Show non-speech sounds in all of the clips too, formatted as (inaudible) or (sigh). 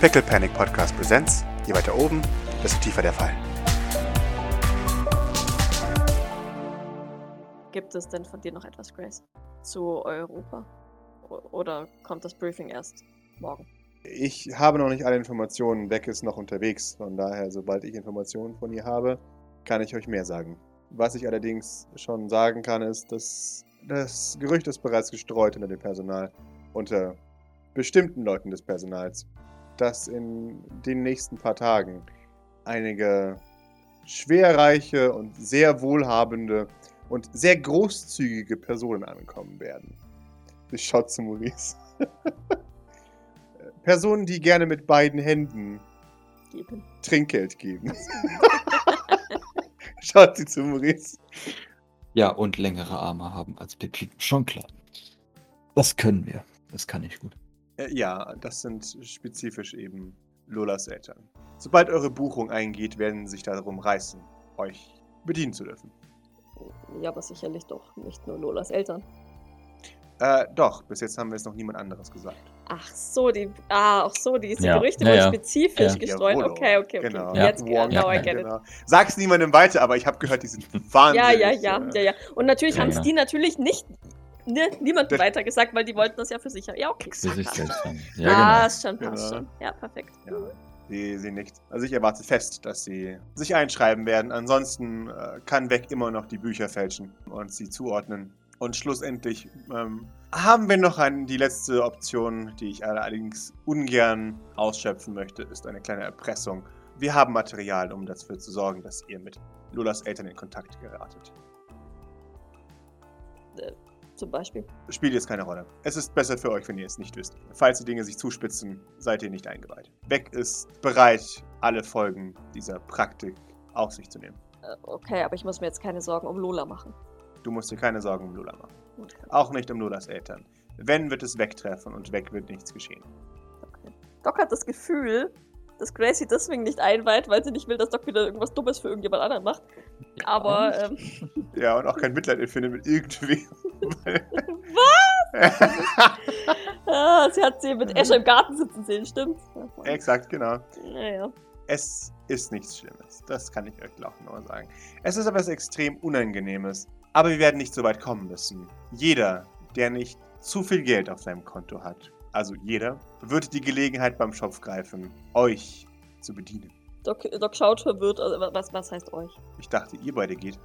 Pickle Panic Podcast Presents. Je weiter oben, desto tiefer der Fall. Gibt es denn von dir noch etwas, Grace? Zu Europa? Oder kommt das Briefing erst morgen? Ich habe noch nicht alle Informationen. Beck ist noch unterwegs. Von daher, sobald ich Informationen von ihr habe, kann ich euch mehr sagen. Was ich allerdings schon sagen kann, ist, dass das Gerücht ist bereits gestreut unter dem Personal, unter bestimmten Leuten des Personals, dass in den nächsten paar Tagen einige schwerreiche und sehr wohlhabende und sehr großzügige Personen ankommen werden. Ich schaue zu Maurice. (laughs) Personen, die gerne mit beiden Händen Geben. Trinkgeld geben. (laughs) Schaut sie zu Maurice. Ja, und längere Arme haben als Pepito. Schon klar. Das können wir. Das kann ich gut. Äh, ja, das sind spezifisch eben Lolas Eltern. Sobald eure Buchung eingeht, werden sie sich darum reißen, euch bedienen zu dürfen. Ja, aber sicherlich doch nicht nur Lolas Eltern. Äh, doch, bis jetzt haben wir es noch niemand anderes gesagt. Ach so, die. Ah, auch so, diese Ja, Gerüchte ja, wurden ja. spezifisch Ja. gestreut. Jawollo. Okay, okay, okay. Genau. Jetzt, Ja, now I ja, get it. Genau. Sag's niemandem weiter, aber ich habe gehört, die sind (laughs) Ja, wahnsinnig. ja, ja, äh, ja, ja. Und natürlich Ja, haben es ja. die natürlich nicht ne, niemandem Das- weitergesagt, weil die wollten das ja für sich haben. Ja, okay. Für sich passt selbst schon. haben. Ja, Ja, genau. ist schon, passt Genau. schon. Ja, perfekt. Ja, sie, sie nicht. Also ich erwarte fest, dass sie sich einschreiben werden. Ansonsten äh, kann Weg immer noch die Bücher fälschen und sie zuordnen. Und schlussendlich ähm, haben wir noch ein, die letzte Option, die ich allerdings ungern ausschöpfen möchte, ist eine kleine Erpressung. Wir haben Material, um dafür zu sorgen, dass ihr mit Lolas Eltern in Kontakt geratet. Zum Beispiel. Spielt jetzt keine Rolle. Es ist besser für euch, wenn ihr es nicht wisst. Falls die Dinge sich zuspitzen, seid ihr nicht eingeweiht. Beck ist bereit, alle Folgen dieser Praktik auf sich zu nehmen. Äh, Okay, aber ich muss mir jetzt keine Sorgen um Lola machen. Du musst dir keine Sorgen um Lola machen. Okay. Auch nicht um Lolas Eltern. Wenn, wird es wegtreffen und weg wird nichts geschehen. okay. Doc hat das Gefühl, dass Gracie deswegen nicht einweiht, weil sie nicht will, dass Doc wieder irgendwas Dummes für irgendjemand anderen macht. Aber, ähm, Ja, und auch kein Mitleid empfindet mit irgendwem. (laughs) (laughs) ah, sie hat sie mit Escher im Garten sitzen sehen, stimmt? Exakt, genau. Naja. Es ist nichts Schlimmes. Das kann ich euch auch nur sagen. Es ist etwas extrem Unangenehmes. Aber wir werden nicht so weit kommen müssen. Jeder, der nicht zu viel Geld auf seinem Konto hat, also jeder, wird die Gelegenheit beim Schopf greifen, euch zu bedienen. Doc, Doc schaut verwirrt. Also, wa- was, was heißt euch? Ich dachte, ihr beide geht.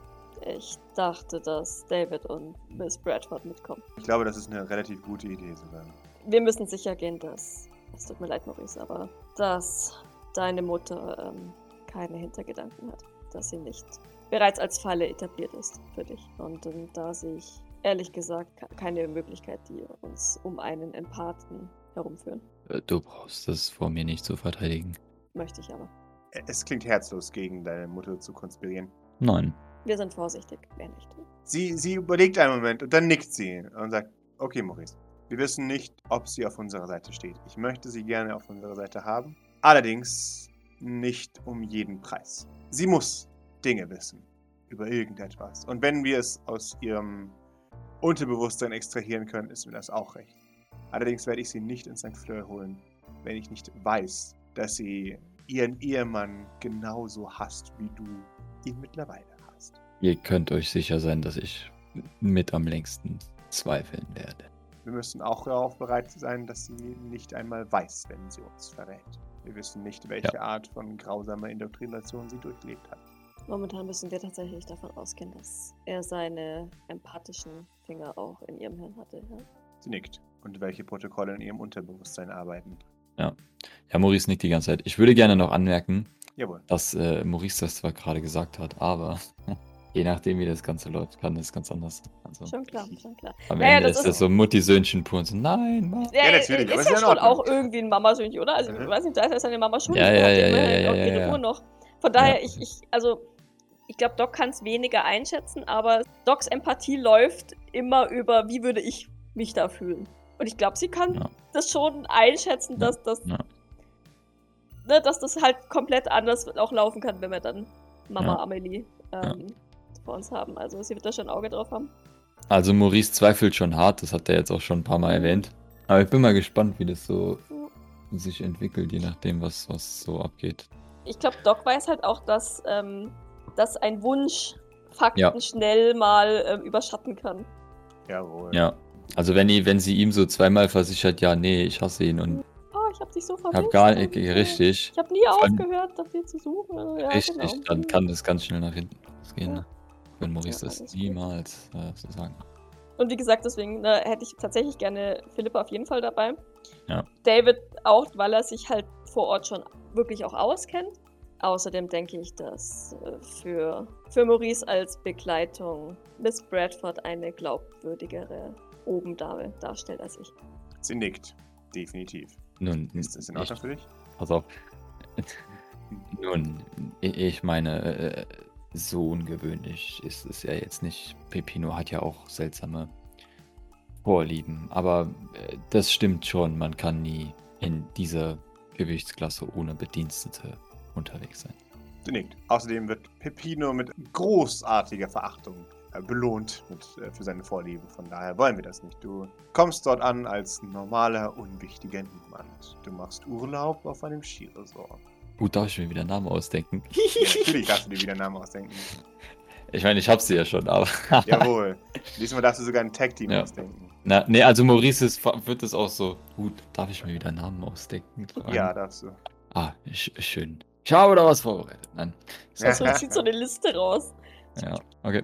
Ich dachte, dass David und Miss Bradford mitkommen. Ich glaube, das ist eine relativ gute Idee sogar. Wir müssen sicher gehen, dass. Es tut mir leid, Maurice, aber dass deine Mutter ähm, keine Hintergedanken hat. Dass sie nicht bereits als Falle etabliert ist für dich. Und ähm, da sehe ich ehrlich gesagt ke- keine Möglichkeit, die uns um einen Empathen herumführen. Äh, Du brauchst das vor mir nicht zu verteidigen. Möchte ich aber. Es klingt herzlos, gegen deine Mutter zu konspirieren. Nein. Wir sind vorsichtig, wer nicht. Sie, sie überlegt einen Moment und dann nickt sie und sagt, okay, Maurice, wir wissen nicht, ob sie auf unserer Seite steht. Ich möchte sie gerne auf unserer Seite haben, allerdings nicht um jeden Preis. Sie muss Dinge wissen über irgendetwas. Und wenn wir es aus ihrem Unterbewusstsein extrahieren können, ist mir das auch recht. Allerdings werde ich sie nicht ins St. Fleur holen, wenn ich nicht weiß, dass sie ihren Ehemann genauso hasst, wie du ihn mittlerweile hast. Ihr könnt euch sicher sein, dass ich mit am längsten zweifeln werde. Wir müssen auch darauf bereit sein, dass sie nicht einmal weiß, wenn sie uns verrät. Wir wissen nicht, welche Art von grausamer Indoktrination sie durchlebt hat. Momentan müssen wir tatsächlich davon ausgehen, dass er seine empathischen Finger auch in ihrem Hirn hatte. Ja? Sie nickt. Und welche Protokolle in ihrem Unterbewusstsein arbeiten. Ja, Maurice nickt die ganze Zeit. Ich würde gerne noch anmerken, Jawohl. dass äh, Maurice das zwar gerade gesagt hat, aber (laughs) je nachdem, wie das Ganze läuft, kann das ganz anders sein. Also, Schon klar, schon klar. am Naja, Ende das ist ist- das so Mutti-Söhnchen pur und so, nein, Mann. Ja, natürlich, aber ist ist ja ja in schon auch irgendwie ein Mamasöhnchen, oder? Also, Mhm. ich weiß nicht, da ist ja seine Mama schon. Ja, ja, ja, ja, ja, ihre ja. Uhr noch. Von daher, Ja. ich, ich, also, ich glaube, Doc kann es weniger einschätzen, aber Docs Empathie läuft immer über, wie würde ich mich da fühlen. Und ich glaube, sie kann Ja. das schon einschätzen, dass das, Ja. ne, dass das halt komplett anders auch laufen kann, wenn wir dann Mama Ja. Amelie ähm, vor uns haben. Also sie wird da schon ein Auge drauf haben. Also Maurice zweifelt schon hart, das hat er jetzt auch schon ein paar Mal erwähnt. Aber ich bin mal gespannt, wie das so sich entwickelt, je nachdem, was, was so abgeht. Ich glaube, Doc weiß halt auch, dass, ähm, dass ein Wunsch Fakten Ja. schnell mal ähm, überschatten kann. Jawohl. Ja. Also wenn, die, wenn sie ihm so zweimal versichert, ja, nee, ich hasse ihn und Oh, ich habe dich so vermisst. hab gar nicht, äh, richtig, Ich habe nie aufgehört, nach dir zu suchen. Ja, richtig, genau. dann kann das ganz schnell nach hinten losgehen. Ja. Ne? Wenn Maurice Ja, das niemals äh, so sagen. Und wie gesagt, deswegen ne, hätte ich tatsächlich gerne Philippa auf jeden Fall dabei. Ja. David auch, weil er sich halt vor Ort schon wirklich auch auskennt. Außerdem denke ich, dass äh, für, für Maurice als Begleitung Miss Bradford eine glaubwürdigere Obendame darstellt als ich. Sie nickt. Definitiv. Nun, Ist das in ich, Ordnung für dich? pass auf. (laughs) Nun, ich meine, äh, so ungewöhnlich ist es ja jetzt nicht. Pepino hat ja auch seltsame Vorlieben, aber äh, das stimmt schon, man kann nie in dieser Gewichtsklasse ohne Bedienstete unterwegs sein. Nickt. Außerdem wird Peppino mit großartiger Verachtung äh, belohnt mit, äh, für seine Vorlieben. Von daher wollen wir das nicht. Du kommst dort an als normaler, unwichtiger Niemand. Du machst Urlaub auf einem Skiresort. Gut, darf ich mir wieder Namen ausdenken? Ja, natürlich darfst du dir wieder einen Namen ausdenken. Ich meine, ich hab sie ja schon, aber. (laughs) Jawohl. Diesmal darfst du sogar ein Tag-Team Ja. ausdenken. Na, nee, also Maurice ist, wird es auch so. Gut, darf ich mir wieder Namen ausdenken? Ja, darfst du. Ah, sch schön. Ich habe da was vorbereitet. Nein. So, (laughs) Also sieht so eine Liste raus. ja, okay.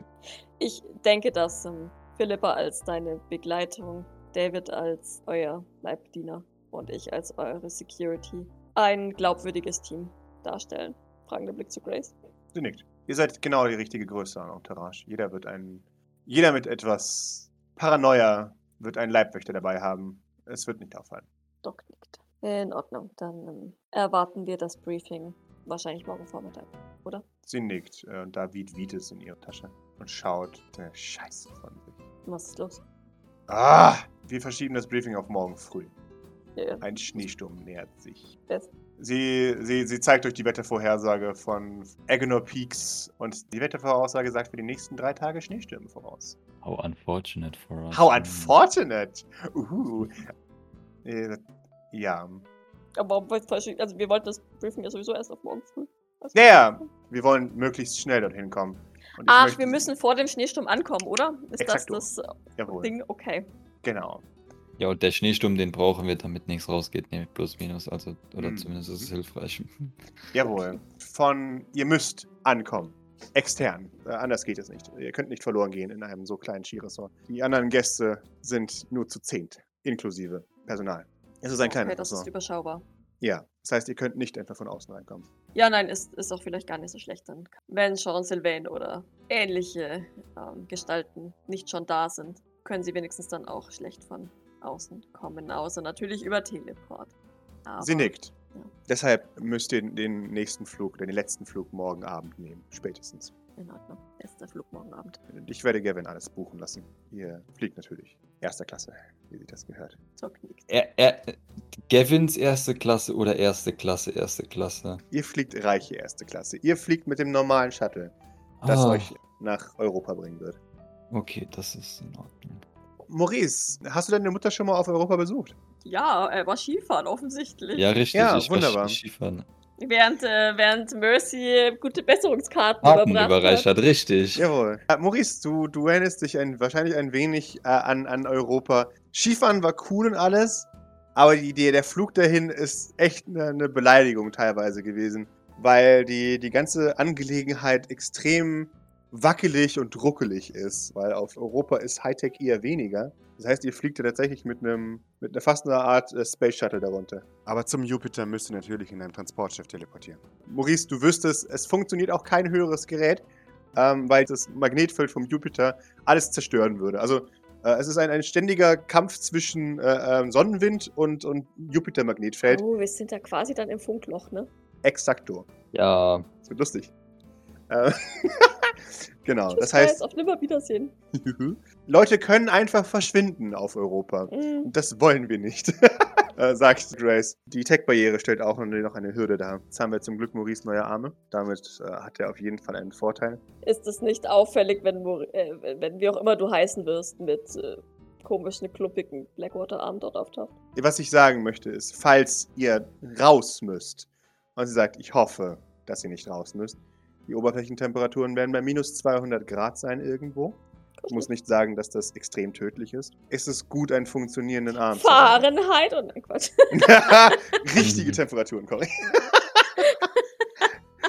Ich denke, dass ähm, Philippa als deine Begleitung, David als euer Leibbediener und ich als eure Security ein glaubwürdiges Team darstellen. Fragender Blick zu Grace. Sie nickt. Ihr seid genau die richtige Größe an Entourage. Jeder wird ein. Jeder mit etwas Paranoia wird einen Leibwächter dabei haben. Es wird nicht auffallen. Doc nickt. In Ordnung, dann ähm, erwarten wir das Briefing wahrscheinlich morgen Vormittag, oder? Sie nickt äh, und da wiegt Vites in ihre Tasche und schaut der Scheiße von sich. Was ist los? Ah! Wir verschieben das Briefing auf morgen früh. Ja, ja. Ein Schneesturm nähert sich. Yes. Sie, sie, sie zeigt euch die Wettervorhersage von Agonor Peaks und die Wettervoraussage sagt für die nächsten drei Tage Schneestürme voraus. How unfortunate for us. How unfortunate! Uhu. Äh, ja. Aber? Also wir wollten das Briefing ja sowieso erst auf morgen früh. Also- Ja, ja. Wir wollen möglichst schnell dorthin kommen. Ach, wir müssen vor dem Schneesturm ankommen, oder? Ist das das Jawohl. Ding? Okay. Genau. Ja, und der Schneesturm, den brauchen wir, damit nichts rausgeht, nämlich plus minus. Also, oder Mhm. zumindest ist es hilfreich. (laughs) Jawohl. Von ihr müsst ankommen. Extern. Äh, anders geht es nicht. Ihr könnt nicht verloren gehen in einem so kleinen Skiresort. Die anderen Gäste sind nur zu zehnt, inklusive Personal. Es ist ein kleines Okay, das ist Resort. überschaubar. Ja. Das heißt, ihr könnt nicht einfach von außen reinkommen. Ja, nein, ist, ist auch vielleicht gar nicht so schlecht dann. Wenn Jean Sylvain oder ähnliche ähm, Gestalten nicht schon da sind, können sie wenigstens dann auch schlecht von außen kommen. Außer natürlich über Teleport. Aber, Sie nickt. ja. Deshalb müsst ihr den nächsten Flug, den letzten Flug morgen Abend nehmen. Spätestens. In Ordnung. Erster Flug morgen Abend. Ich werde Gavin alles buchen lassen. Ihr fliegt natürlich. Erster Klasse, wie sich das gehört. Zock nickt. Er, er, Gavins erste Klasse oder erste Klasse, erste Klasse? Ihr fliegt reiche erste Klasse. Ihr fliegt mit dem normalen Shuttle, das Ah, euch nach Europa bringen wird. Okay, das ist in Ordnung. Maurice, hast du deine Mutter schon mal auf Europa besucht? Ja, er war Skifahren offensichtlich. Ja, richtig. Ja, ich war wunderbar. Ski- Skifahren. Während, äh, während Mercy gute Besserungskarten Karten überreicht hat. hat, richtig. Jawohl. Äh, Maurice, du, du erinnerst dich ein, wahrscheinlich ein wenig äh, an, an Europa. Skifahren war cool und alles, aber die Idee, der Flug dahin ist echt eine, eine Beleidigung teilweise gewesen, weil die, die ganze Angelegenheit extrem wackelig und ruckelig ist, weil auf Europa ist Hightech eher weniger. Das heißt, ihr fliegt ja tatsächlich mit einem, mit einer fast einer Art äh, Space Shuttle darunter. Aber zum Jupiter müsst ihr natürlich in einem Transportschiff teleportieren. Maurice, du wüsstest, es funktioniert auch kein höheres Gerät, ähm, weil das Magnetfeld vom Jupiter alles zerstören würde. Also äh, es ist ein, ein ständiger Kampf zwischen äh, ähm, Sonnenwind und, und Jupiter-Magnetfeld. Oh, wir sind ja quasi dann im Funkloch, ne? Exakto. Ja, Das wird lustig. Äh, (laughs) genau, Tschüss, das heißt, Guys, auf Nimmerwiedersehen. Leute können einfach verschwinden auf Europa. Mm. Das wollen wir nicht, (laughs) äh, sagt Grace. Die Tech-Barriere stellt auch noch eine Hürde dar. Jetzt haben wir zum Glück Maurice neue Arme. Damit äh, hat er auf jeden Fall einen Vorteil. Ist es nicht auffällig, wenn, Mor- äh, wenn wie auch immer du heißen wirst, mit äh, komischen, kluppigen Blackwater-Arm dort auftaucht. Was ich sagen möchte ist, falls ihr raus müsst, und sie sagt, ich hoffe, dass ihr nicht raus müsst, die Oberflächentemperaturen werden bei minus 200 Grad sein irgendwo. Ich muss nicht sagen, dass das extrem tödlich ist. Es ist gut, einen funktionierenden Arm zu haben. Fahrenheit und nein, Quatsch. (laughs) (laughs) Richtige Temperaturen, Cory.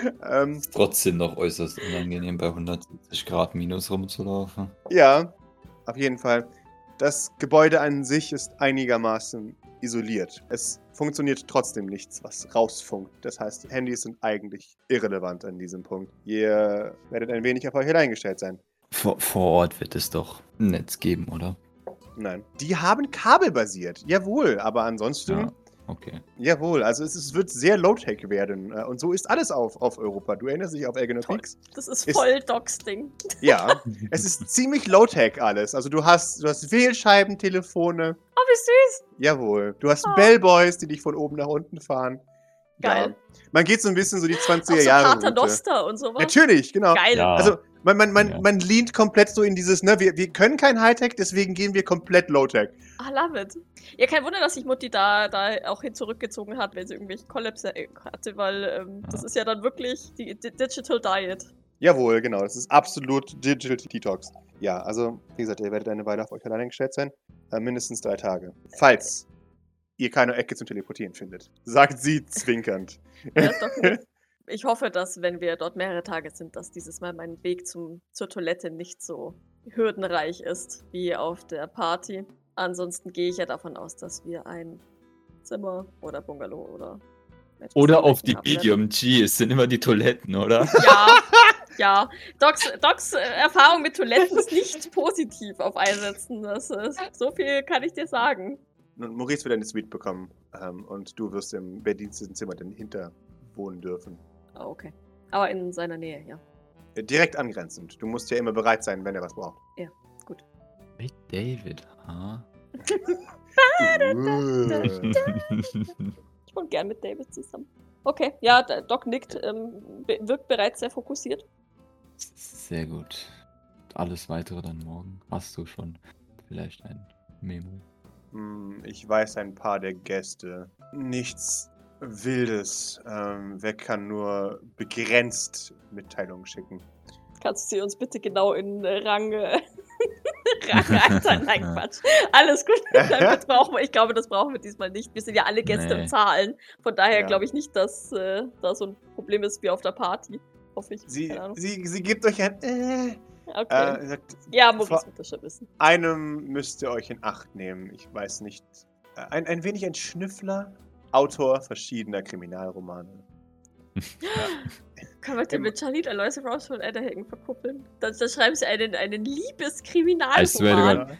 (laughs) ähm, Ist trotzdem noch äußerst unangenehm, bei 170 Grad minus rumzulaufen. ja, auf jeden Fall. Das Gebäude an sich ist einigermaßen isoliert. Es funktioniert trotzdem nichts, was rausfunkt. Das heißt, Handys sind eigentlich irrelevant an diesem Punkt. Ihr werdet ein wenig auf euch eingestellt sein. Vor, vor Ort wird es doch ein Netz geben, oder? Nein. Die haben kabelbasiert. Jawohl, aber ansonsten. Ja. Okay. Jawohl, also es, es wird sehr low-tech werden. Äh, Und so ist alles auf, auf Europa. Du erinnerst dich auf Toll. Peaks? Das ist voll Docs-Ding. (laughs) Ja. es ist ziemlich low-tech alles. Also du hast, du hast Wählscheiben, Telefone. Oh, wie süß. Jawohl. Du hast Oh. Bellboys, die dich von oben nach unten fahren. Geil. Ja. Man geht so ein bisschen so die 20er Auch so Jahre. Pater Noster und sowas. Natürlich, genau. Geil. Ja. Also man, man, man, Ja. man lehnt komplett so in dieses, ne, wir, wir können kein Hightech, deswegen gehen wir komplett Low-Tech. I love it. Ja, kein Wunder, dass sich Mutti da, da auch hin zurückgezogen hat, wenn sie irgendwelche Kollapse äh, hatte, weil ähm, das Ja. ist ja dann wirklich die, die Digital Diet. Jawohl, genau. Das ist absolut Digital Detox. Ja, also, wie gesagt, ihr werdet eine Weile auf euch alleine gestellt sein. Äh, mindestens drei Tage. Falls ihr keine Ecke zum Teleportieren findet. Sagt sie zwinkernd. Ja, doch. (laughs) Ich hoffe, dass, wenn wir dort mehrere Tage sind, dass dieses Mal mein Weg zum, zur Toilette nicht so hürdenreich ist wie auf der Party. Ansonsten gehe ich ja davon aus, dass wir ein Zimmer oder Bungalow oder Oder auf die haben werden. Medium G, es sind immer die Toiletten, oder? Ja, ja. Docs, Docs äh, Erfahrung mit Toiletten ist nicht (laughs) positiv auf Einsätzen. Das ist, so viel kann ich dir sagen. Nun, Maurice wird eine Suite bekommen. Ähm, und du wirst im Bedienstetenzimmer dahinter wohnen dürfen. Ah, okay. Aber in seiner Nähe, ja. Äh, direkt angrenzend. Du musst ja immer bereit sein, wenn er was braucht. Mit David, ha? (laughs) Ich wohne gern mit David zusammen. Okay, ja, der Doc nickt, ähm, wirkt bereits sehr fokussiert. Sehr gut. Alles weitere dann morgen. Hast du schon vielleicht ein Memo? Hm, Ich weiß ein paar der Gäste. Nichts Wildes. Ähm, wer kann nur begrenzt Mitteilungen schicken? Kannst du sie uns bitte genau in äh, Rang, äh, (laughs) Rang einteilen? Nein, (laughs) Quatsch. Alles gut. (laughs) Damit brauchen wir, ich glaube, das brauchen wir diesmal nicht. Wir sind ja alle Gäste Nee. im Zahlen. Von daher Ja. glaube ich nicht, dass äh, da so ein Problem ist wie auf der Party. Hoffe ich. Sie, sie, sie gibt euch ein. Äh, Okay. äh, sagt, ja, vor- wird das schon wissen. einem müsst ihr euch in Acht nehmen. Ich weiß nicht. Äh, Ein, ein wenig ein Schnüffler. Autor verschiedener Kriminalromane. Können wir den mit Charlotte Aloysius Rouse von Edderhagen verkuppeln? Da, da schreiben sie einen, einen I swear to Liebeskriminalroman. God.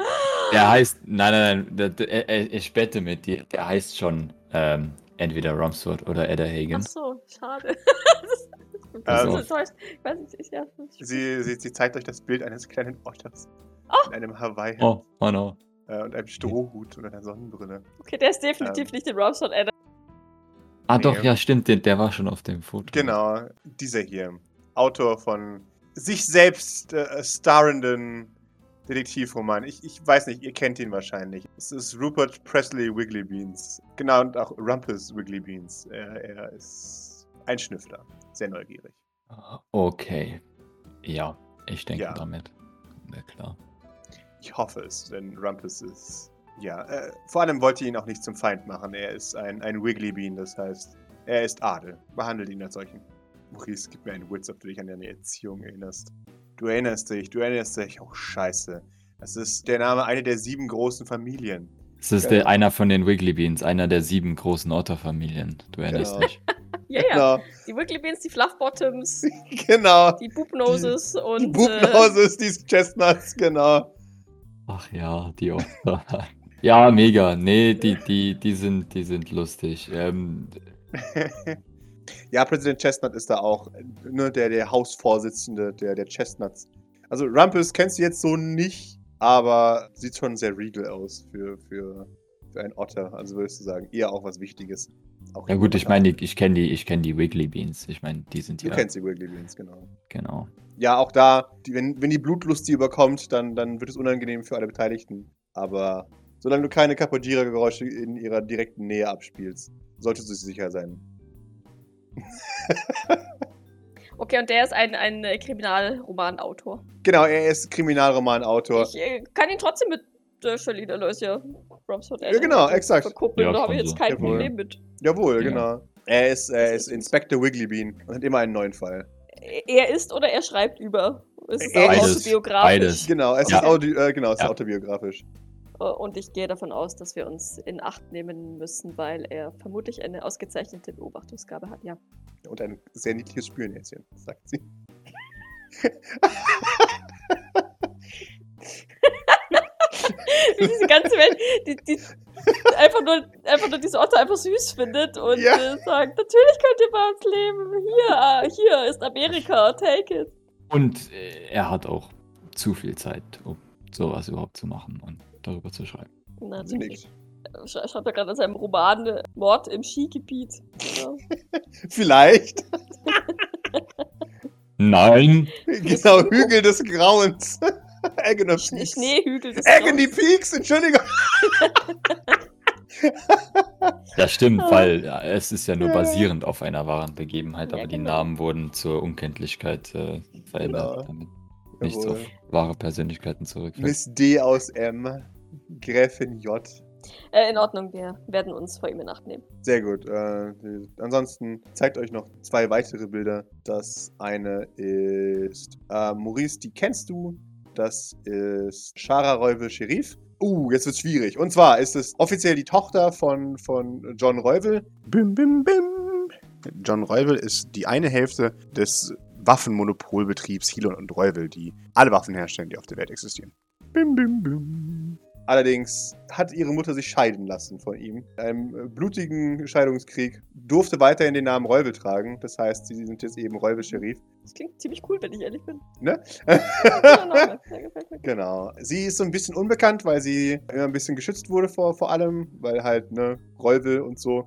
Der heißt, nein, nein, nein, der, der, er- ich wette mit dir, der heißt schon ähm, entweder Rumsford oder Edda Ach Hagen. so, schade. (laughs) das Pass ist auf. enttäuscht. Ich weiß nicht, ich, ja, Sie, sie, sie zeigt euch das Bild eines kleinen Otters. Oh. In einem Hawaii Oh, oh no. äh, und einem Strohhut und einer Sonnenbrille. Okay, der ist definitiv Ähm. nicht in von Edda. Ah, Nee. doch, ja, stimmt, der, der war schon auf dem Foto. Genau, dieser hier. Autor von sich selbst äh, starrenden Detektivroman. Ich, ich weiß nicht, ihr kennt ihn wahrscheinlich. Es ist Rupert Presley Wiggly Beans. Genau, und auch Rumpus Wiggly Beans. Er, er ist ein Schnüffler. Sehr neugierig. Okay. Ja, ich denke Ja. damit. Ja, klar. Ich hoffe es, denn Rumpus ist. Ja, äh, vor allem wollte ihn auch nicht zum Feind machen. Er ist ein, ein Wiggly Bean, das heißt, er ist Adel. Behandelt ihn als solchen. Maurice, gib mir einen Witz, ob du dich an deine Erziehung erinnerst. Du erinnerst dich, du erinnerst dich. Oh, scheiße. Das ist der Name einer der sieben großen Familien. Es ist Genau. der, einer von den Wiggly Beans, einer der sieben großen Otterfamilien. Du erinnerst Genau. dich. (laughs) Ja, ja. Genau, Die Wiggly Beans, die Fluff Bottoms, (laughs) genau. die Boop Noses und. Die äh, Bubenhauses, die Chestnuts, genau. Ach ja, die Otter. (laughs) ja, mega. Nee, die, die, die, sind, die sind lustig. Ähm, (laughs) ja, Präsident Chestnut ist da auch ne, der, der Hausvorsitzende der, der Chestnuts. Also Rumpus kennst du jetzt so nicht, aber sieht schon sehr regal aus für, für, für einen Otter. Also würdest du sagen, eher auch was Wichtiges. Auch ja gut, ich meine, ich kenne die, ich die Wiggly Beans. Ich meine, die sind Du ja. kennst die Wiggly Beans, genau. Genau. Ja, auch da, die, wenn, wenn die Blutlust sie überkommt, dann, dann wird es unangenehm für alle Beteiligten. Aber solange du keine Kapodira-Geräusche in ihrer direkten Nähe abspielst, solltest du sicher sein. (laughs) Okay, und der ist ein, ein äh, Kriminalromanautor. Genau, er ist Kriminalromanautor. Ich äh, kann ihn trotzdem mit äh, Charlene Aloysia Bromsford Ja, genau, exakt. verkuppeln. Ja, da habe ich jetzt kein Jawohl. Problem mit. Jawohl, Ja. genau. Er ist, er ist ist- Inspector Wigglybean und hat immer einen neuen Fall. Er ist oder er schreibt über. Es ist ist- autobiografisch. beides. Genau, es Ja. ist, Audi äh, genau, es ist Ja. autobiografisch. Und ich gehe davon aus, dass wir uns in Acht nehmen müssen, weil er vermutlich eine ausgezeichnete Beobachtungsgabe hat. Ja. Und ein sehr niedliches Spürnäschen, sagt sie. Wie diese ganze Welt, die, die einfach, nur, einfach nur diese Otter einfach süß findet und Ja. äh, sagt, natürlich könnt ihr bei uns leben. Hier, ah, hier ist Amerika, take it. Und äh, er hat auch zu viel Zeit, um sowas überhaupt zu machen und darüber zu schreiben. Natürlich. Nickt. Sch schreibt er gerade in seinem Roman äh, Mord im Skigebiet. Ja. (laughs) Vielleicht. (laughs) Nein! genau, Hügel des Grauens. (laughs) Agony Peaks. Schneehügel des Agony Peaks, Entschuldigung. Das stimmt, Ah. weil ja, es ist ja nur basierend auf einer wahren Begebenheit, Ja, aber die genau. Namen wurden zur Unkenntlichkeit äh, verändert, Genau. damit nichts auf Jawohl. wahre Persönlichkeiten zurückfällt. Miss D aus M. Gräfin J. Äh, in Ordnung, wir werden uns vor ihm in Acht nehmen. Sehr gut. Äh, ansonsten zeigt euch noch zwei weitere Bilder. Das eine ist äh, Maurice, die kennst du. Das ist Shara Reuvel Sherif. Uh, jetzt wird's schwierig. Und zwar ist es offiziell die Tochter von, von John Reuvel. Bim, bim, bim. John Reuvel ist die eine Hälfte des Waffenmonopolbetriebs Hilon und Reuvel, die alle Waffen herstellen, die auf der Welt existieren. Bim, bim, bim. Allerdings hat ihre Mutter sich scheiden lassen von ihm. In einem äh, blutigen Scheidungskrieg durfte weiterhin den Namen Reuvel tragen. Das heißt, sie sind jetzt eben Reuvel-Sheriff. Das klingt ziemlich cool, wenn ich ehrlich bin. Ne? (laughs) Genau. Sie ist so ein bisschen unbekannt, weil sie immer ein bisschen geschützt wurde vor, vor allem, weil halt, ne, Reuvel und so.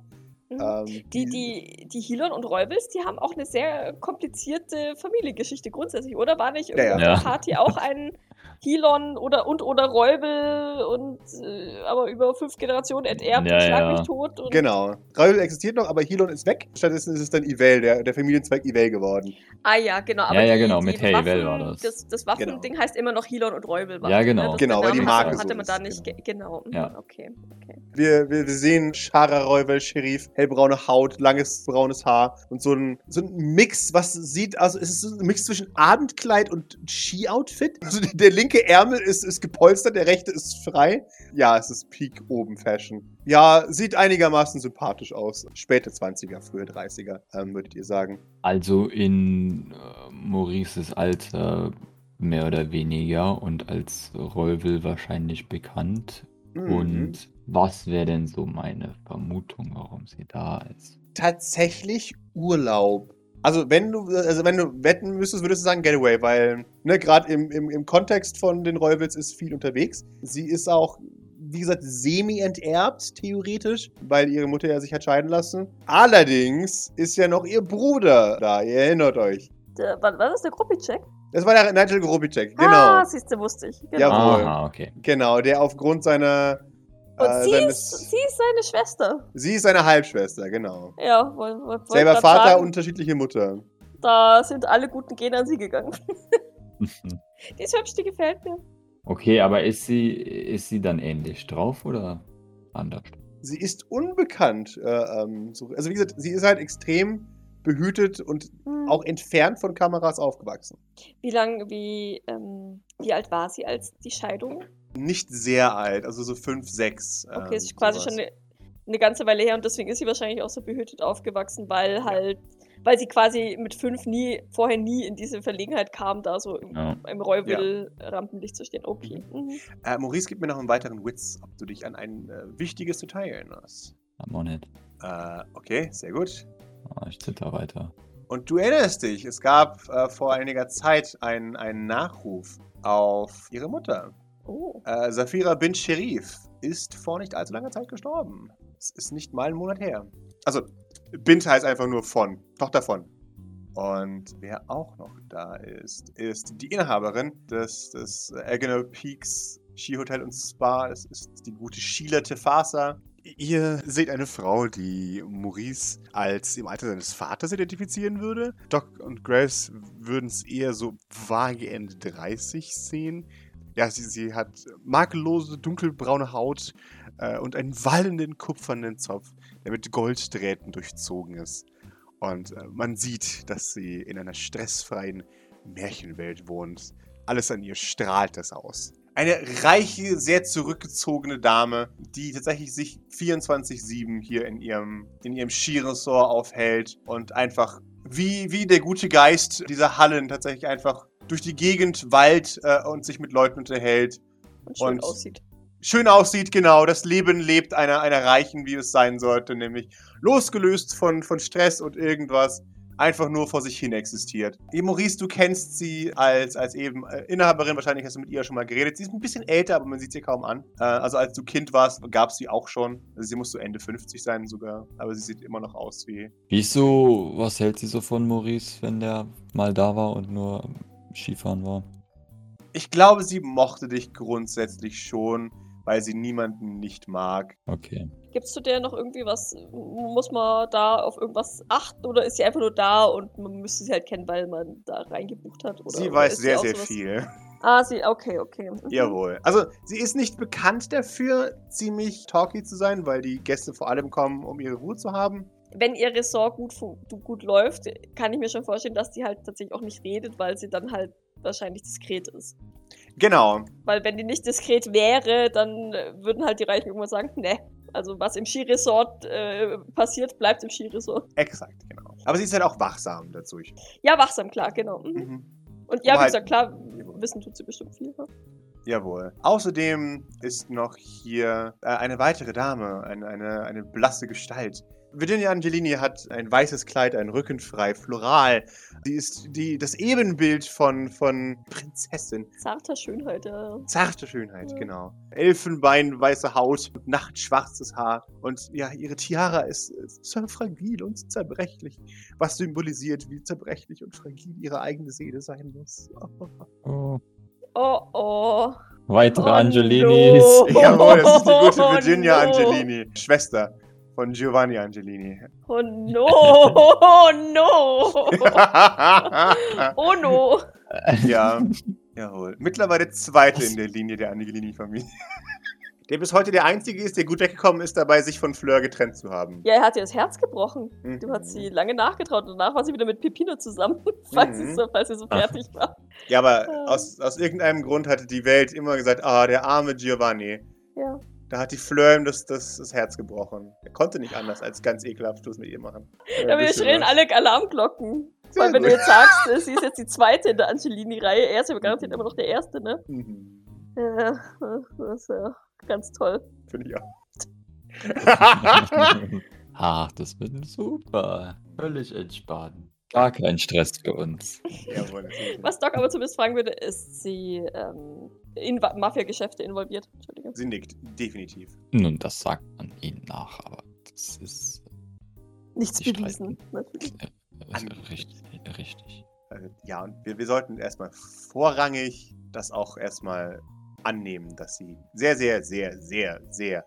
Mhm. Ähm, Die, die, die Hilon und Räubels, die haben auch eine sehr komplizierte Familiengeschichte grundsätzlich, oder? War nicht Ja, ja. Ja. Party auch ein Hilon oder und oder Räubel und äh, aber über fünf Generationen enterbt Ja, und schlag ja. mich tot und Genau. Reuvel existiert noch, aber Hilon ist weg. Stattdessen ist es dann Ivel, der, der Familienzweig Ivel geworden. Ah ja, genau. Aber Ja, ja, die, genau, die mit Hey, Waffen, Well war das. Das, das Waffending heißt immer noch Hilon und Räubel. Ja, genau. Das Genau, der weil die Marke hatte, so hatte man ist, da nicht. ge- Genau. mhm, Ja. Okay. okay. Wir, wir, wir sehen Shara Reuvel, Sheriff, hellbraune Haut, langes braunes Haar und so ein, so ein Mix, was sieht, also es ist so ein Mix zwischen Abendkleid und Ski-Outfit. Also der linke Ärmel ist, ist gepolstert, der rechte ist frei. Ja, es ist Peak oben Fashion. Ja, sieht einigermaßen sympathisch aus. Späte 20er, frühe 30er, ähm, würdet ihr sagen. Also in äh, Maurices Alter mehr oder weniger und als Reuvel wahrscheinlich bekannt. Mhm. Und was wäre denn so meine Vermutung, warum sie da ist? tatsächlich Urlaub. Also wenn du, also wenn du wetten müsstest, würdest du sagen Getaway, weil, ne, gerade im, im, im Kontext von den Reuwels ist viel unterwegs. Sie ist auch, wie gesagt, semi-enterbt, theoretisch, weil ihre Mutter ja sich hat scheiden lassen. Allerdings ist ja noch ihr Bruder da, ihr erinnert euch. Der, war, war das der Gruppi-Check? Das war der Nigel Gorobicek, genau. Ah, siehst du, wusste ich. Genau. Jawohl. Aha, okay. Genau, der aufgrund seiner. Und äh, sie, ist, sie ist seine Schwester. sie ist seine Halbschwester, genau. Ja, woll, woll, wollt Selber Vater, sagen, unterschiedliche Mutter. Da sind alle guten Gene an sie gegangen. (laughs) Die ist hübsch, die gefällt mir. Okay, aber ist sie, ist sie dann ähnlich drauf oder anders? sie ist unbekannt. Äh, ähm, so, also wie gesagt, sie ist halt extrem behütet und Hm. auch entfernt von Kameras aufgewachsen. Wie lang, wie, ähm, wie alt war sie als die Scheidung? Nicht sehr alt, also so fünf, sechs. Okay, ähm, ist quasi sowas. schon eine, eine ganze Weile her und deswegen ist sie wahrscheinlich auch so behütet aufgewachsen, weil halt, weil sie quasi mit fünf nie, vorher nie in diese Verlegenheit kam, da so im, Ja. im Räubil-Rampenlicht zu stehen. Okay. Mhm. Äh, Maurice, gib mir noch einen weiteren Witz, ob du dich an ein äh, wichtiges Detail erinnerst. Aber nicht. Äh, okay, sehr gut. Ah, ich zitter weiter. Und du erinnerst dich, es gab äh, vor einiger Zeit einen, einen Nachruf auf ihre Mutter. Oh. Äh, Safira bin Sherif ist vor nicht allzu langer Zeit gestorben. Es ist nicht mal einen Monat her. Also, Bint heißt einfach nur von, Tochter von. Und wer auch noch da ist, ist die Inhaberin des, des Agonal Peaks Skihotel und Spa. Das ist die gute Sheila Tefasa. Ihr seht eine Frau, die Maurice als im Alter seines Vaters identifizieren würde. Doc und Grace würden es eher so vage Ende 30 sehen. Ja, sie, sie hat makellose, dunkelbraune Haut äh, und einen wallenden, kupfernen Zopf, der mit Golddrähten durchzogen ist. Und äh, man sieht, dass sie in einer stressfreien Märchenwelt wohnt. Alles an ihr strahlt das aus. Eine reiche, sehr zurückgezogene Dame, die tatsächlich sich 24-7 hier in ihrem, in ihrem Skiresort aufhält und einfach wie, wie der gute Geist dieser Hallen tatsächlich einfach durch die Gegend wallt äh, und sich mit Leuten unterhält. Und schön Und- aussieht. Schön aussieht, genau. Das Leben lebt einer, einer Reichen, wie es sein sollte, nämlich losgelöst von, von Stress und irgendwas, einfach nur vor sich hin existiert. Die Maurice, du kennst sie als, als eben äh, Inhaberin, wahrscheinlich hast du mit ihr schon mal geredet. Sie ist ein bisschen älter, aber man sieht sie kaum an. Äh, also als du Kind warst, gab es sie auch schon. Also sie muss so Ende 50 sein sogar, aber sie sieht immer noch aus wie... Wieso, was hält sie so von Maurice, wenn der mal da war und nur Skifahren war? Ich glaube, sie mochte dich grundsätzlich schon, weil sie niemanden nicht mag. Okay. Gibt's zu der noch irgendwie was? Muss man da auf irgendwas achten oder ist sie einfach nur da und man müsste sie halt kennen, weil man da reingebucht hat? Oder, sie oder weiß ist sehr, sehr sowas- viel. Ah, sie, okay, okay. Mhm. Jawohl. Also, sie ist nicht bekannt dafür, ziemlich talky zu sein, weil die Gäste vor allem kommen, um ihre Ruhe zu haben. Wenn ihr Ressort gut, gut läuft, kann ich mir schon vorstellen, dass die halt tatsächlich auch nicht redet, weil sie dann halt wahrscheinlich diskret ist. Genau. Weil wenn die nicht diskret wäre, dann äh, würden halt die Reichen irgendwann sagen, ne. Also was im Skiresort äh, passiert, bleibt im Skiresort. Exakt, genau. Aber sie ist halt auch wachsam dazu. Ja, wachsam, klar, genau. Mhm. Mhm. Und ja, Aber wie halt- gesagt, klar, wissen tut sie bestimmt viel. Ne? Jawohl. Außerdem ist noch hier äh, eine weitere Dame, eine, eine, eine blasse Gestalt. Virginia Angelini hat ein weißes Kleid, ein Rücken frei, floral. Sie ist die, das Ebenbild von, von Prinzessin. Zarter Schönheit, ja. Zarte Schönheit, Ja. genau. Elfenbein, weiße Haut, nachtschwarzes Haar. Und ja, ihre Tiara ist, ist so fragil und zerbrechlich, was symbolisiert, wie zerbrechlich und fragil ihre eigene Seele sein muss. Oh. Oh, oh. Weitere Oh, Angelinis. no. Jawohl, das ist die gute Oh, Virginia no. Angelini, Schwester von Giovanni Angelini. Oh no, oh no. (laughs) Oh no. ja, jawohl. Mittlerweile zweite in der Linie der Angelini-Familie. Der bis heute der Einzige ist, der gut weggekommen ist, dabei sich von Fleur getrennt zu haben. Ja, er hat ihr das Herz gebrochen. Mhm. Du hat sie lange nachgetraut und danach war sie wieder mit Pepino zusammen, (laughs) falls, Mhm. sie so, falls sie so fertig war. Ja, aber Ah. aus, aus irgendeinem Grund hatte die Welt immer gesagt, ah, der arme Giovanni. Ja. Da hat die Fleur ihm das, das, das Herz gebrochen. Er konnte nicht anders als ganz ekelhaft Schluss mit ihr machen. Ja, wir schrillen alle Alarmglocken. Sehr Weil wenn du jetzt sagst, äh, sie ist jetzt die zweite in der Angelini-Reihe, er ist aber garantiert immer noch der erste, ne? Mhm. Ja, das ist ja ganz toll. Finde ich auch. (laughs) Ach, das wird super. Völlig entspannt. Gar kein Stress für uns. Jawohl, Was Doc aber zumindest fragen würde, ist sie ähm, in Mafia-Geschäfte involviert? Entschuldigung. Sie nickt, definitiv. Nun, das sagt man ihnen nach, aber das ist Nichts Sie bewiesen, natürlich. äh, An- richtig. richtig. Äh, ja, und wir, wir sollten erstmal vorrangig das auch erstmal annehmen, dass sie sehr, sehr, sehr, sehr, sehr.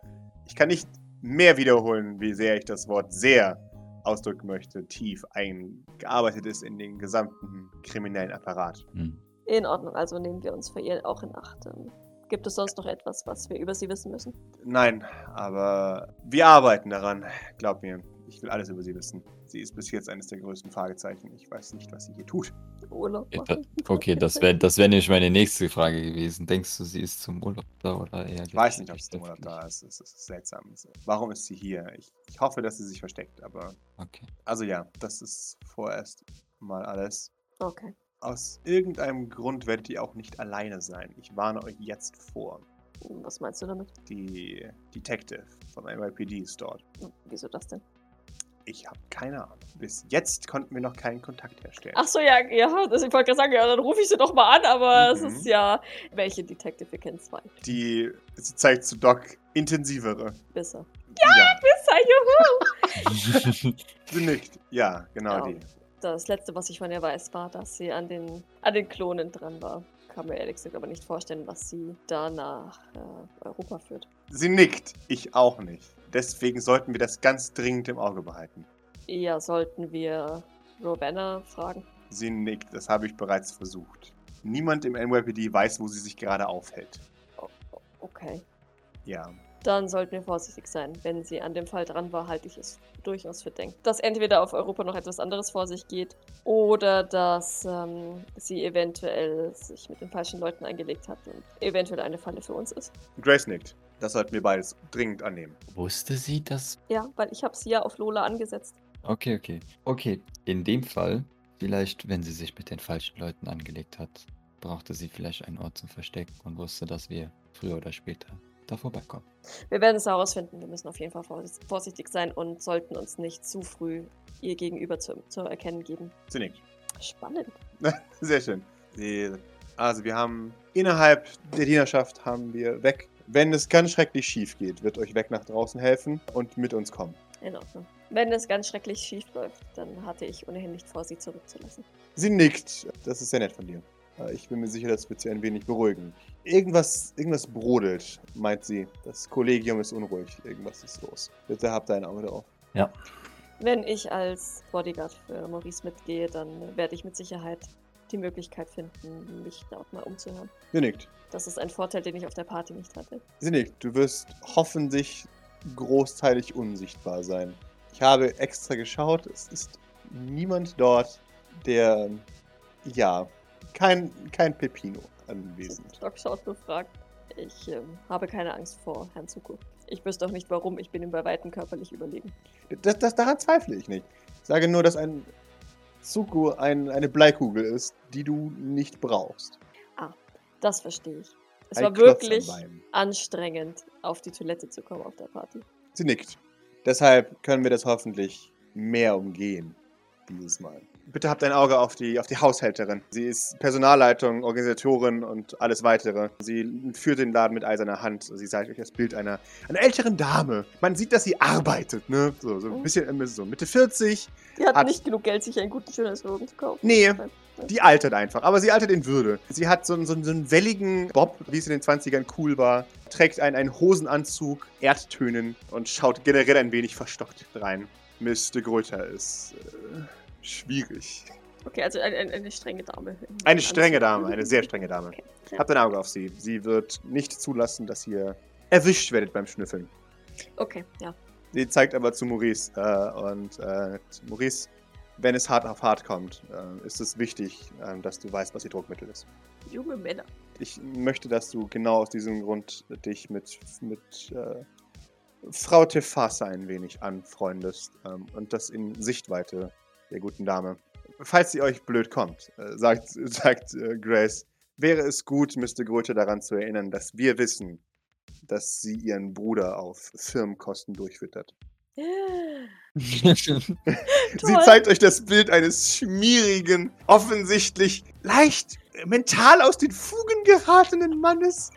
Ich kann nicht mehr wiederholen, wie sehr ich das Wort sehr ausdrücken möchte, tief eingearbeitet ist in den gesamten kriminellen Apparat. Hm. In Ordnung, also nehmen wir uns für ihr auch in Acht. Ähm, Gibt es sonst noch etwas, was wir über sie wissen müssen? Nein, aber wir arbeiten daran. Glaub mir, ich will alles über sie wissen. Sie ist bis jetzt eines der größten Fragezeichen. Ich weiß nicht, was sie hier tut. Urlaub machen? okay, das wäre das wär nämlich meine nächste Frage gewesen. Denkst du, sie ist zum Urlaub da oder eher Ich weiß nicht, ob sie zum Urlaub da ist. Es ist seltsam. Warum ist sie hier? Ich, ich hoffe, dass sie sich versteckt, aber. Okay. Also ja, das ist vorerst mal alles. Okay. Aus irgendeinem Grund werdet ihr auch nicht alleine sein. Ich warne euch jetzt vor. Was meinst du damit? Die Detective vom NYPD ist dort. Hm, Wieso das denn? Ich habe keine Ahnung. Bis jetzt konnten wir noch keinen Kontakt herstellen. Ach so, ja, ja, das, ich wollte gerade sagen, ja, dann rufe ich sie doch mal an, aber es Mhm. ist ja, welche Detective, wir kennen zwei. Die, sie zeigt zu Doc intensivere. Bisser. Ja, Bisser, juhu! (laughs) sie nickt. Ja, genau Ja. die. Das letzte, was ich von ihr weiß, war, dass sie an den, an den Klonen dran war. kann mir ehrlich gesagt aber nicht vorstellen, was sie da nach äh, Europa führt. Sie nickt. Ich auch nicht. Deswegen sollten wir das ganz dringend im Auge behalten. Ja, sollten wir Rowena fragen? Sie nickt. Das habe ich bereits versucht. Niemand im NYPD weiß, wo sie sich gerade aufhält. Okay. Ja. Dann sollten wir vorsichtig sein. Wenn sie an dem Fall dran war, halte ich es durchaus für denk, dass entweder auf Europa noch etwas anderes vor sich geht oder dass ähm, sie eventuell sich mit den falschen Leuten eingelegt hat und eventuell eine Falle für uns ist. Grace nickt. Das sollten wir beides dringend annehmen. Wusste sie das? Ja, weil ich habe sie ja auf Lola angesetzt. Okay, okay. Okay, in dem Fall, vielleicht, wenn sie sich mit den falschen Leuten angelegt hat, brauchte sie vielleicht einen Ort zum Verstecken und wusste, dass wir früher oder später da vorbeikommen. Wir werden es herausfinden. Wir müssen auf jeden Fall vorsicht- vorsichtig sein und sollten uns nicht zu früh ihr Gegenüber zu, zu erkennen geben. Sie nickt. Spannend. (laughs) Sehr schön. Also wir haben innerhalb der Dienerschaft haben wir weg. Wenn es ganz schrecklich schief geht, wird euch weg nach draußen helfen und mit uns kommen. In Ordnung. Wenn es ganz schrecklich schief läuft, dann hatte ich ohnehin nicht vor, sie zurückzulassen. Sie nickt. Das ist sehr nett von dir. Äh, Ich bin mir sicher, das wird sie ein wenig beruhigen. Irgendwas, irgendwas brodelt, meint sie. Das Kollegium ist unruhig. Irgendwas ist los. Bitte habt ein Auge darauf. Wenn ich als Bodyguard für Maurice mitgehe, dann werde ich mit Sicherheit die Möglichkeit finden, mich dort mal umzuhören. Sie nickt. Das ist ein Vorteil, den ich auf der Party nicht hatte. Sie nickt. Du wirst hoffentlich großteilig unsichtbar sein. Ich habe extra geschaut. Es ist niemand dort, der, ja, kein, kein Pepino anwesend. Doc schaut befragt. Ich ähm, habe keine Angst vor Herrn Zuko. Ich wüsste auch nicht warum, ich bin ihm bei Weitem körperlich überlegen. Das, das, daran zweifle ich nicht. Ich sage nur, dass ein Zuko ein, eine Bleikugel ist, die du nicht brauchst. Das verstehe ich. Es Ein war Klotz wirklich anstrengend, auf die Toilette zu kommen auf der Party. Sie nickt. Deshalb können wir das hoffentlich mehr umgehen dieses Mal. Bitte habt ein Auge auf die, auf die Haushälterin. Sie ist Personalleitung, Organisatorin und alles weitere. Sie führt den Laden mit eiserner Hand. Sie zeigt euch das Bild einer, einer älteren Dame. Man sieht, dass sie arbeitet, ne? So, so ein bisschen so Mitte 40. Die hat, Hat- nicht genug Geld, sich einen guten Schönheitsrogen zu kaufen. Nee, Die altert einfach, aber sie altert in Würde. Sie hat so, einen- so, einen- so einen welligen Bob, wie es in den 20ern cool war, trägt einen, einen Hosenanzug, Erdtönen und schaut generell ein wenig verstockt rein. Miss de Gröter ist äh, schwierig. Okay, also eine, eine, eine strenge Dame. Eine strenge Dame, eine sehr strenge Dame. Okay. Ja. Habt ein Auge auf sie. Sie wird nicht zulassen, dass ihr erwischt werdet beim Schnüffeln. Okay, ja. Sie zeigt aber zu Maurice äh, und äh, Maurice, wenn es hart auf hart kommt, äh, ist es wichtig, äh, dass du weißt, was ihr Druckmittel ist. Junge Männer. Ich möchte, dass du genau aus diesem Grund dich mit, mit äh, Frau Tefasa ein wenig anfreundest ähm, und das in Sichtweite der guten Dame. Falls sie euch blöd kommt, äh, sagt, (laughs) sagt äh, Grace, wäre es gut, Mr. Gröte daran zu erinnern, dass wir wissen, dass sie ihren Bruder auf Firmenkosten durchfüttert. (laughs) (laughs) Sie Toll. zeigt euch das Bild eines schmierigen, offensichtlich leicht äh, mental aus den Fugen geratenen Mannes,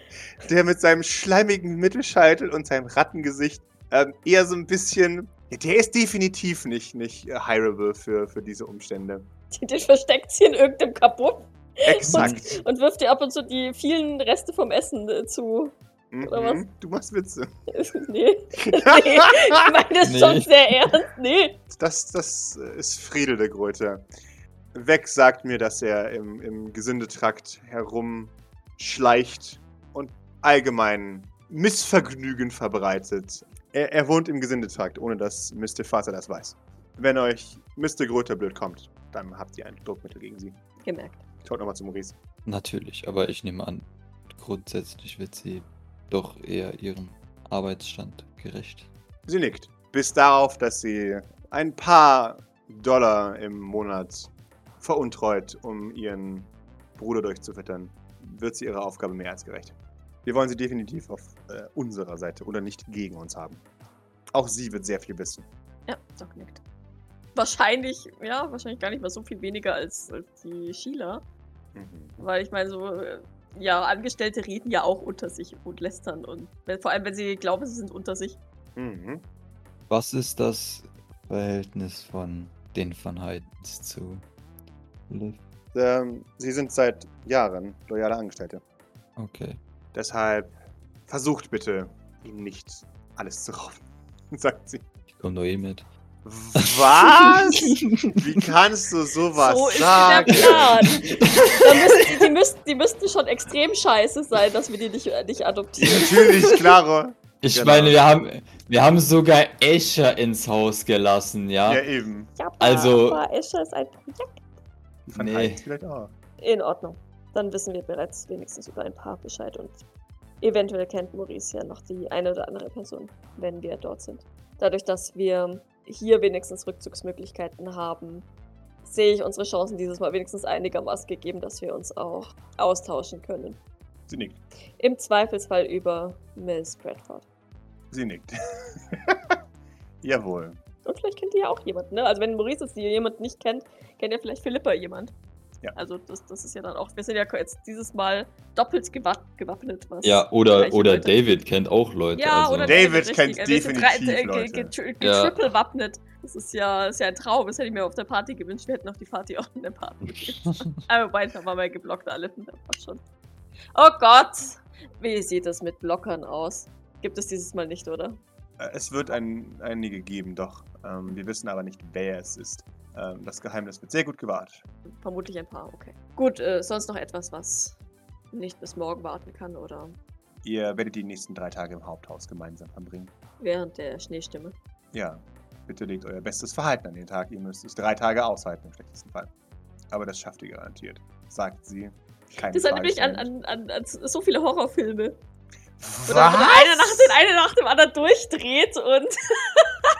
der mit seinem schleimigen Mittelscheitel und seinem Rattengesicht ähm, eher so ein bisschen. Ja, der ist definitiv nicht, nicht äh, hireable für, für diese Umstände. (laughs) Den versteckt sie in irgendeinem Kaputt Exakt. und wirft ihr ab und zu die vielen Reste vom Essen äh, zu. oder was? Mhm. Du machst Witze. (laughs) nee. nee. Ich meine das Nee. schon sehr ernst. Nee. Das, das äh, ist Friedel der Gröte. Weg sagt mir, dass er im, im Gesündetrakt herumschleicht und allgemein Missvergnügen verbreitet. Er, er wohnt im Gesündetrakt, ohne dass Mr. Vater das weiß. Wenn euch Mr. Gröte blöd kommt, dann habt ihr ein Druckmittel gegen sie. Gemerkt. Schaut nochmal zu Maurice. Natürlich, aber ich nehme an, grundsätzlich wird sie doch eher ihrem Arbeitsstand gerecht. Sie nickt. Bis darauf, dass sie ein paar Dollar im Monat veruntreut, um ihren Bruder durchzufüttern, wird sie ihrer Aufgabe mehr als gerecht. Wir wollen sie definitiv auf äh, unserer Seite oder nicht gegen uns haben. Auch sie wird sehr viel wissen. Ja, Doc nickt. Wahrscheinlich, ja, wahrscheinlich gar nicht mal so viel weniger als, als die Sheila. Weil ich meine, so, äh, ja, Angestellte reden ja auch unter sich und lästern. Und wenn, vor allem, wenn sie glauben, sie sind unter sich. Mhm. Was ist das Verhältnis von den Van Heidens zu Liv? Ähm, Sie sind seit Jahren loyale Angestellte. Okay. Deshalb versucht bitte, ihm nicht alles zu rauben, (laughs) sagt sie. Ich komme doch eh mit. Was? (laughs) Wie kannst du sowas so ist sagen? der Plan. (laughs) Müssen, die, die, müssten, die müssten schon extrem scheiße sein, dass wir die nicht, nicht adoptieren. Natürlich, klaro. Ich Genau. meine, wir haben, wir haben sogar Escher ins Haus gelassen, ja? Ja, eben. Ja, Also- aber Escher ist ein Projekt. Von Nee. Vielleicht auch. In Ordnung. Dann wissen wir bereits wenigstens über ein paar Bescheid und eventuell kennt Maurice ja noch die eine oder andere Person, wenn wir dort sind. Dadurch, dass wir hier wenigstens Rückzugsmöglichkeiten haben, sehe ich unsere Chancen dieses Mal wenigstens einigermaßen gegeben, dass wir uns auch austauschen können. Sie nickt. Im Zweifelsfall über Miss Bradford. Sie nickt. (laughs) Jawohl. Und vielleicht kennt ihr ja auch jemanden, ne? Also wenn Maurice jetzt jemand nicht kennt, kennt ja vielleicht Philippa jemand. Ja. Also das, das ist ja dann auch, wir sind ja jetzt dieses Mal doppelt gewapp gewappnet. Was Ja, oder, oder Leute. David kennt auch Leute. Ja, also. oder David richtig. kennt Also wir sind definitiv äh, Leute. ge- ge- ge- Ja. Triple wappnet. Das ist ja, ist ja ein Traum. Das hätte ich mir auf der Party gewünscht. Wir hätten auf die Party auch eine Party (laughs) gegeben. Aber weiter war mal geblockt, alle. Schon. Oh Gott! Wie sieht das mit Blockern aus? Gibt es dieses Mal nicht, oder? Äh, Es wird ein, einige geben, doch. Ähm, wir wissen aber nicht, wer es ist. Ähm, das Geheimnis wird sehr gut gewahrt. Vermutlich ein paar, okay. Gut, äh, sonst noch etwas, was nicht bis morgen warten kann oder Ihr werdet die nächsten drei Tage im Haupthaus gemeinsam verbringen. während der Schneestimme. Ja, bitte legt euer bestes Verhalten an den Tag. Ihr müsst es drei Tage aushalten, im schlechtesten Fall. Aber das schafft ihr garantiert, sagt sie. Keine Das erinnert mich an, an, an, an so viele Horrorfilme. Wo dann eine nach, den eine nach dem anderen durchdreht und (laughs)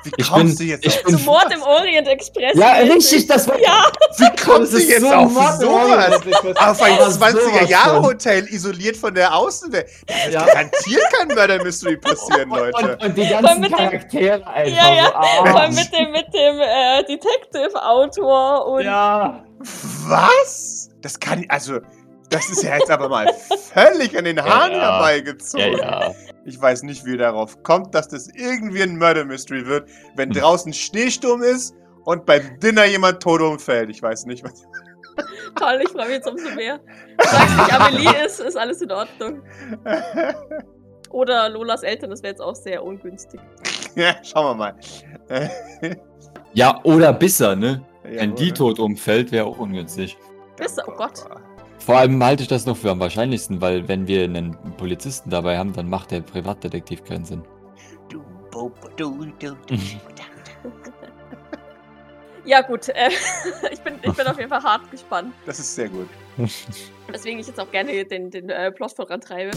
Wie Ich kommst bin- du jetzt ich auf bin- zum Mord im Orient Express. Ja, richtig, das war. Ja, Wie kommst du jetzt so auf Mord- sowas? Auf ein Aber sowas 20er-Jahre-Hotel, isoliert von der Außenwelt. Ja. garantiert kein Murder Mystery passieren, Leute. Und, und die ganzen mit dem- Charaktere einfach Ja, ja. so. Ah, vor allem mit dem, mit dem äh, Detective-Autor und ja. Was? Das kann ich, also, das ist ja jetzt aber mal völlig an den Haaren Ja, ja. herbeigezogen. Ja, ja. Ich weiß nicht, wie ihr darauf kommt, dass das irgendwie ein Murder Mystery wird, wenn draußen Schneesturm ist und beim Dinner jemand tot umfällt. Ich weiß nicht, was. (laughs) toll, ich freue mich jetzt umso mehr. Du sagst nicht, Amelie (laughs) ist, ist alles in Ordnung. Oder Lolas Eltern, das wäre jetzt auch sehr ungünstig. ja, schauen wir mal. ja, oder Bisser, ne? Ja, Wenn die tot umfällt, wäre auch ungünstig. Bisser, oh Gott. Vor allem halte ich das noch für am wahrscheinlichsten, weil wenn wir einen Polizisten dabei haben, dann macht der Privatdetektiv keinen Sinn. (laughs) Ja, gut, äh, (laughs) ich, bin, ich bin auf jeden Fall hart gespannt. Das ist sehr gut. Weswegen ich jetzt auch gerne den, den äh, Plot vorantreibe.